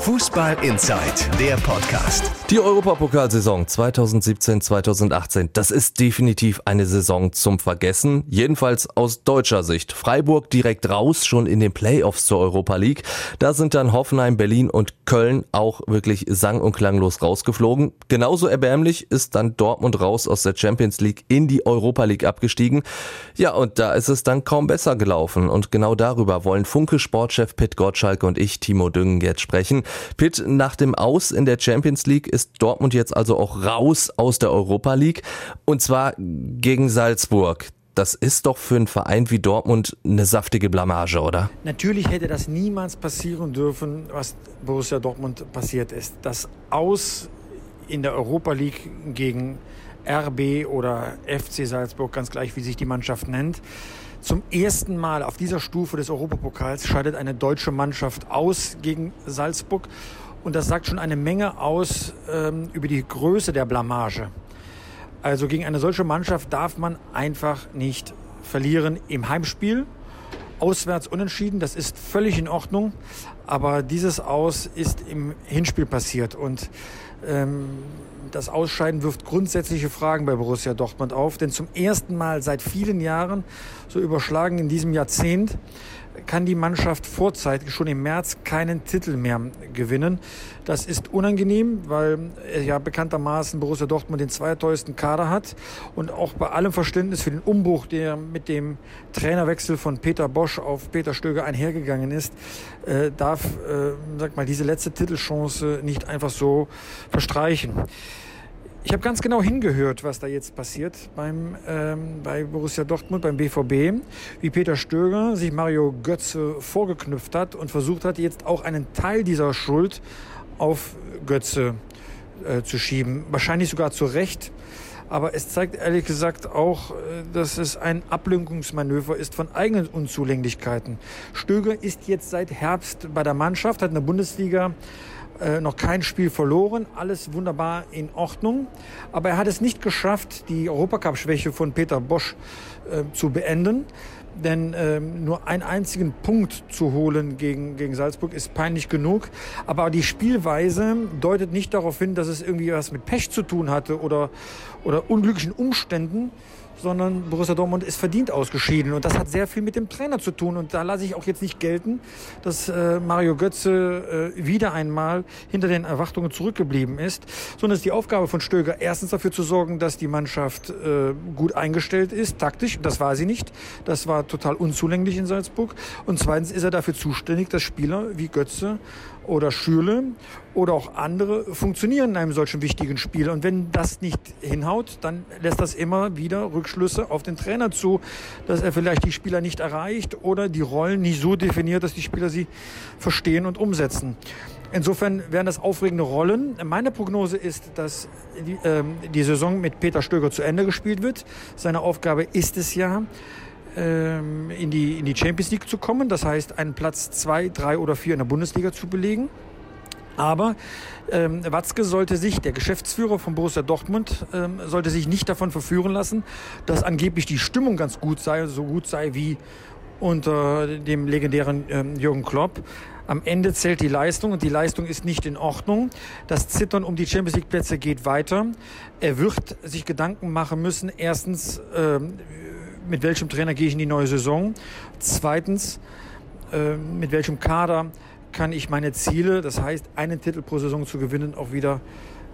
Fußball Inside, der Podcast. Die Europapokalsaison 2017-2018, das ist definitiv eine Saison zum Vergessen. Jedenfalls aus deutscher Sicht. Freiburg direkt raus, schon in den Playoffs zur Europa League. Da sind dann Hoffenheim, Berlin und Köln auch wirklich sang- und klanglos rausgeflogen. Genauso erbärmlich ist dann Dortmund raus aus der Champions League in die Europa League abgestiegen. Ja, und da ist es dann kaum besser gelaufen. Und genau darüber wollen Funke Sportchef Pitt Gottschalk und ich, Timo Düngen, jetzt sprechen. Pitt, nach dem Aus in der Champions League ist Dortmund jetzt also auch raus aus der Europa League und zwar gegen Salzburg. Das ist doch für einen Verein wie Dortmund eine saftige Blamage, oder? Natürlich hätte das niemals passieren dürfen, was Borussia Dortmund passiert ist. Das Aus in der Europa League gegen RB oder FC Salzburg, ganz gleich wie sich die Mannschaft nennt, zum ersten Mal auf dieser Stufe des Europapokals scheidet eine deutsche Mannschaft aus gegen Salzburg. Und das sagt schon eine Menge aus ähm, über die Größe der Blamage. Also gegen eine solche Mannschaft darf man einfach nicht verlieren im Heimspiel. Auswärts unentschieden, das ist völlig in Ordnung. Aber dieses Aus ist im Hinspiel passiert. Und ähm, das Ausscheiden wirft grundsätzliche Fragen bei Borussia Dortmund auf, denn zum ersten Mal seit vielen Jahren, so überschlagen in diesem Jahrzehnt, kann die Mannschaft vorzeitig schon im März keinen Titel mehr gewinnen. Das ist unangenehm, weil ja bekanntermaßen Borussia Dortmund den zweiteuersten Kader hat und auch bei allem Verständnis für den Umbruch, der mit dem Trainerwechsel von Peter Bosch auf Peter Stöger einhergegangen ist, äh, darf, äh, sag mal, diese letzte Titelchance nicht einfach so verstreichen. Ich habe ganz genau hingehört, was da jetzt passiert beim, ähm, bei Borussia Dortmund, beim BVB, wie Peter Stöger sich Mario Götze vorgeknüpft hat und versucht hat, jetzt auch einen Teil dieser Schuld auf Götze äh, zu schieben. Wahrscheinlich sogar zu Recht. Aber es zeigt ehrlich gesagt auch, äh, dass es ein Ablenkungsmanöver ist von eigenen Unzulänglichkeiten. Stöger ist jetzt seit Herbst bei der Mannschaft, hat in der Bundesliga äh, noch kein Spiel verloren, alles wunderbar in Ordnung. Aber er hat es nicht geschafft, die Europacup-Schwäche von Peter Bosch äh, zu beenden. Denn ähm, nur einen einzigen Punkt zu holen gegen, gegen Salzburg ist peinlich genug. Aber die Spielweise deutet nicht darauf hin, dass es irgendwie was mit Pech zu tun hatte oder, oder unglücklichen Umständen, sondern Borussia Dortmund ist verdient ausgeschieden. Und das hat sehr viel mit dem Trainer zu tun. Und da lasse ich auch jetzt nicht gelten, dass äh, Mario Götze äh, wieder einmal hinter den Erwartungen zurückgeblieben ist, sondern es ist die Aufgabe von Stöger, erstens dafür zu sorgen, dass die Mannschaft äh, gut eingestellt ist, taktisch. Das war sie nicht. Das war total unzulänglich in Salzburg. Und zweitens ist er dafür zuständig, dass Spieler wie Götze oder Schürle oder auch andere funktionieren in einem solchen wichtigen Spiel. Und wenn das nicht hinhaut, dann lässt das immer wieder Rückschlüsse auf den Trainer zu, dass er vielleicht die Spieler nicht erreicht oder die Rollen nicht so definiert, dass die Spieler sie verstehen und umsetzen. Insofern wären das aufregende Rollen. Meine Prognose ist, dass die, ähm, die Saison mit Peter Stöger zu Ende gespielt wird. Seine Aufgabe ist es ja, ähm, in, die, in die Champions League zu kommen. Das heißt, einen Platz zwei, drei oder vier in der Bundesliga zu belegen. Aber ähm, Watzke sollte sich, der Geschäftsführer von Borussia Dortmund, ähm, sollte sich nicht davon verführen lassen, dass angeblich die Stimmung ganz gut sei, so gut sei wie unter dem legendären ähm, Jürgen Klopp. Am Ende zählt die Leistung und die Leistung ist nicht in Ordnung. Das Zittern um die Champions League Plätze geht weiter. Er wird sich Gedanken machen müssen. Erstens, ähm, mit welchem Trainer gehe ich in die neue Saison? Zweitens, äh, mit welchem Kader kann ich meine Ziele, das heißt einen Titel pro Saison zu gewinnen, auch wieder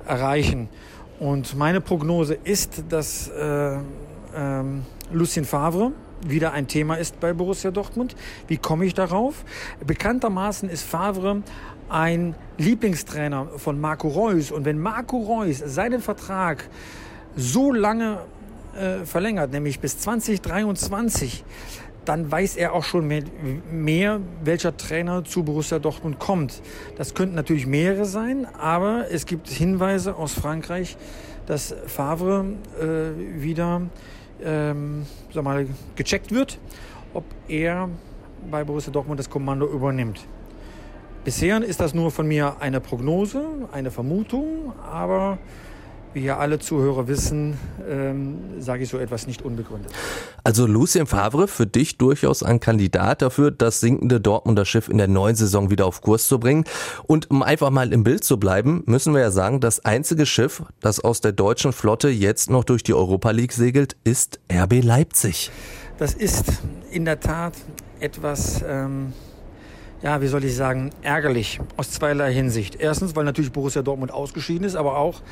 erreichen. Und meine Prognose ist, dass äh, ähm, Lucien Favre wieder ein Thema ist bei Borussia Dortmund. Wie komme ich darauf? Bekanntermaßen ist Favre ein Lieblingstrainer von Marco Reus. Und wenn Marco Reus seinen Vertrag so lange äh, verlängert, nämlich bis 2023, dann weiß er auch schon mehr, mehr, welcher Trainer zu Borussia Dortmund kommt. Das könnten natürlich mehrere sein, aber es gibt Hinweise aus Frankreich, dass Favre äh, wieder ähm, sag mal, gecheckt wird, ob er bei Borussia Dortmund das Kommando übernimmt. Bisher ist das nur von mir eine Prognose, eine Vermutung, aber wie ja alle Zuhörer wissen, ähm, sage ich so etwas nicht unbegründet. Also Lucien Favre, für dich durchaus ein Kandidat dafür, das sinkende Dortmunder Schiff in der neuen Saison wieder auf Kurs zu bringen. Und um einfach mal im Bild zu bleiben, müssen wir ja sagen, das einzige Schiff, das aus der deutschen Flotte jetzt noch durch die Europa League segelt, ist RB Leipzig. Das ist in der Tat etwas... Ähm ja, wie soll ich sagen, ärgerlich aus zweierlei Hinsicht. Erstens, weil natürlich Borussia Dortmund ausgeschieden ist, aber auch,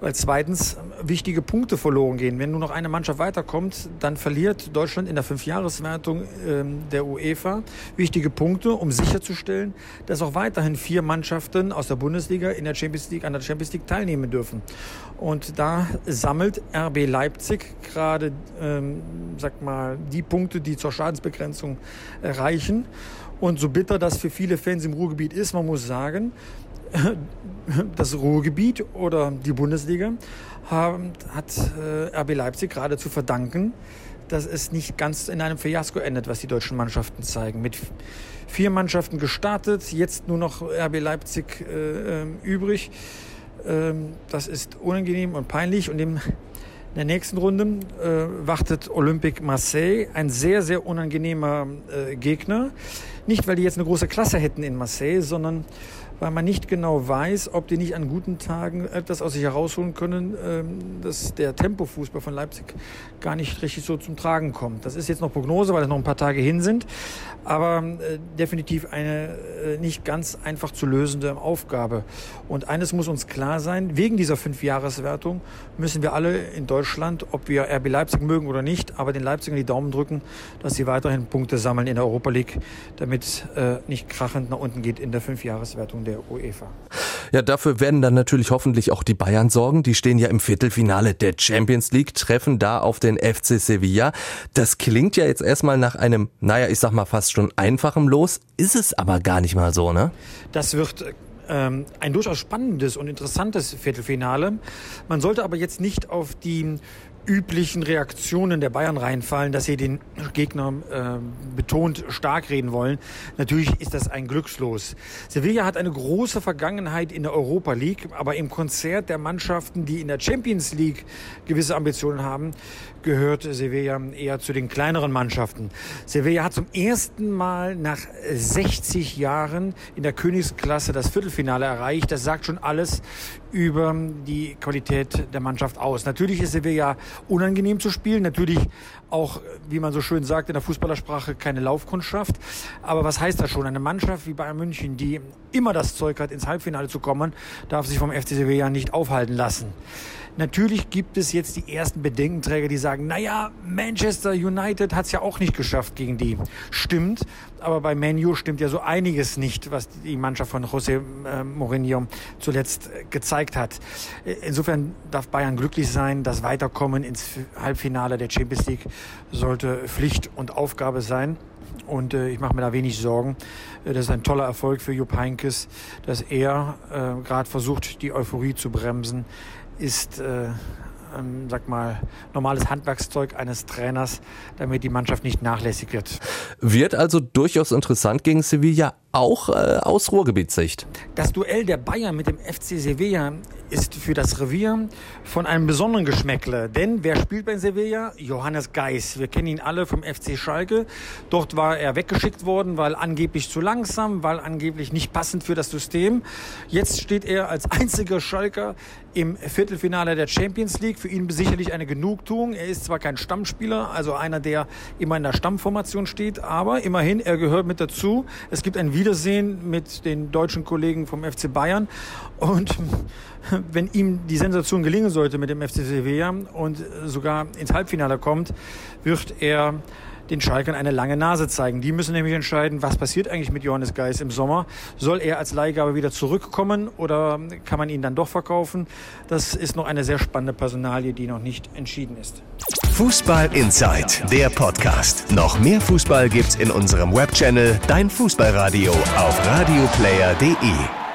weil zweitens wichtige Punkte verloren gehen. Wenn nur noch eine Mannschaft weiterkommt, dann verliert Deutschland in der Fünfjahreswertung ähm, der UEFA wichtige Punkte, um sicherzustellen, dass auch weiterhin vier Mannschaften aus der Bundesliga in der Champions League, an der Champions League teilnehmen dürfen. Und da sammelt RB Leipzig gerade, ähm, sag mal, die Punkte, die zur Schadensbegrenzung reichen. Und so bitter das für viele Fans im Ruhrgebiet ist, man muss sagen, das Ruhrgebiet oder die Bundesliga hat äh, RB Leipzig gerade zu verdanken, dass es nicht ganz in einem Fiasko endet, was die deutschen Mannschaften zeigen. Mit vier Mannschaften gestartet, jetzt nur noch RB Leipzig äh, äh, übrig. Ähm, das ist unangenehm und peinlich und in der nächsten Runde äh, wartet Olympique Marseille, ein sehr, sehr unangenehmer Gegner. Nicht, weil die jetzt eine große Klasse hätten in Marseille, sondern weil man nicht genau weiß, ob die nicht an guten Tagen etwas aus sich herausholen können, ähm, dass der Tempofußball von Leipzig gar nicht richtig so zum Tragen kommt. Das ist jetzt noch Prognose, weil es noch ein paar Tage hin sind, aber äh, definitiv eine äh, nicht ganz einfach zu lösende Aufgabe. Und eines muss uns klar sein, wegen dieser Fünfjahreswertung müssen wir alle in Deutschland, ob wir RB Leipzig mögen oder nicht, aber den Leipzigern die Daumen drücken, dass sie weiterhin Punkte sammeln in der Europa League, damit äh, nicht krachend nach unten geht in der Fünfjahreswertung der UEFA. Ja, dafür werden dann natürlich hoffentlich auch die Bayern sorgen. Die stehen ja im Viertelfinale der Champions League, treffen da auf den FC Sevilla. Das klingt ja jetzt erstmal nach einem, naja, ich sag mal fast schon einfachem Los, ist es aber gar nicht mal so, ne? Das wird ähm, ein durchaus spannendes und interessantes Viertelfinale. Man sollte aber jetzt nicht auf die üblichen Reaktionen der Bayern reinfallen, dass sie den Gegner äh, betont stark reden wollen. Natürlich ist das ein Glückslos. Sevilla hat eine große Vergangenheit in der Europa League, aber im Konzert der Mannschaften, die in der Champions League gewisse Ambitionen haben, gehört Sevilla eher zu den kleineren Mannschaften. Sevilla hat zum ersten Mal nach 60 Jahren in der Königsklasse das Viertelfinale erreicht. Das sagt schon alles über die Qualität der Mannschaft aus. Natürlich ist Sevilla unangenehm zu spielen. Natürlich auch, wie man so schön sagt in der Fußballersprache, keine Laufkundschaft. Aber was heißt das schon? Eine Mannschaft wie Bayern München, die immer das Zeug hat, ins Halbfinale zu kommen, darf sich vom FC Sevilla nicht aufhalten lassen. Natürlich gibt es jetzt die ersten Bedenkenträger, die sagen, naja, Manchester United hat es ja auch nicht geschafft gegen die. Stimmt, aber bei Manu stimmt ja so einiges nicht, was die Mannschaft von José äh, Mourinho zuletzt gezeigt hat. Insofern darf Bayern glücklich sein, das Weiterkommen ins Halbfinale der Champions League sollte Pflicht und Aufgabe sein. Und äh, ich mache mir da wenig Sorgen. Äh, das ist ein toller Erfolg für Jupp Heinkes, dass er äh, gerade versucht, die Euphorie zu bremsen ist, äh, ähm, sag mal, normales Handwerkszeug eines Trainers, damit die Mannschaft nicht nachlässig wird. Wird also durchaus interessant gegen Sevilla, auch äh, aus Ruhrgebietssicht. Das Duell der Bayern mit dem FC Sevilla ist für das Revier von einem besonderen Geschmäckle. Denn wer spielt bei Sevilla? Johannes Geis. Wir kennen ihn alle vom FC Schalke. Dort war er weggeschickt worden, weil angeblich zu langsam, weil angeblich nicht passend für das System. Jetzt steht er als einziger Schalker im Viertelfinale der Champions League. Für ihn sicherlich eine Genugtuung. Er ist zwar kein Stammspieler, also einer, der immer in der Stammformation steht, aber immerhin, er gehört mit dazu. Es gibt ein Video Wiedersehen mit den deutschen Kollegen vom FC Bayern. Und wenn ihm die Sensation gelingen sollte mit dem FC Sevilla und sogar ins Halbfinale kommt, wird er den Schalkern eine lange Nase zeigen. Die müssen nämlich entscheiden, was passiert eigentlich mit Johannes Geis im Sommer. Soll er als Leihgabe wieder zurückkommen oder kann man ihn dann doch verkaufen? Das ist noch eine sehr spannende Personalie, die noch nicht entschieden ist. Fußball Inside, der Podcast. Noch mehr Fußball gibt's in unserem Webchannel Dein Fußballradio auf radioplayer.de.